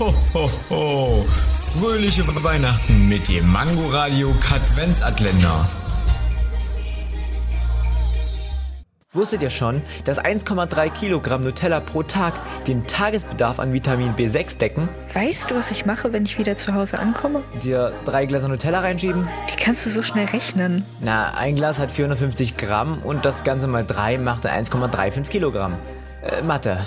Ho, ho, ho. Fröhliche Weihnachten mit dem Mangoradio Katwenzatländer. Wusstet ihr schon, dass 1,3 Kilogramm Nutella pro Tag den Tagesbedarf an Vitamin B6 decken? Weißt du, was ich mache, wenn ich wieder zu Hause ankomme? Dir drei Gläser Nutella reinschieben? Wie kannst du so schnell rechnen? Na, ein Glas hat 450 Gramm und das Ganze mal drei macht 1,35 Kilogramm. Äh, Mathe.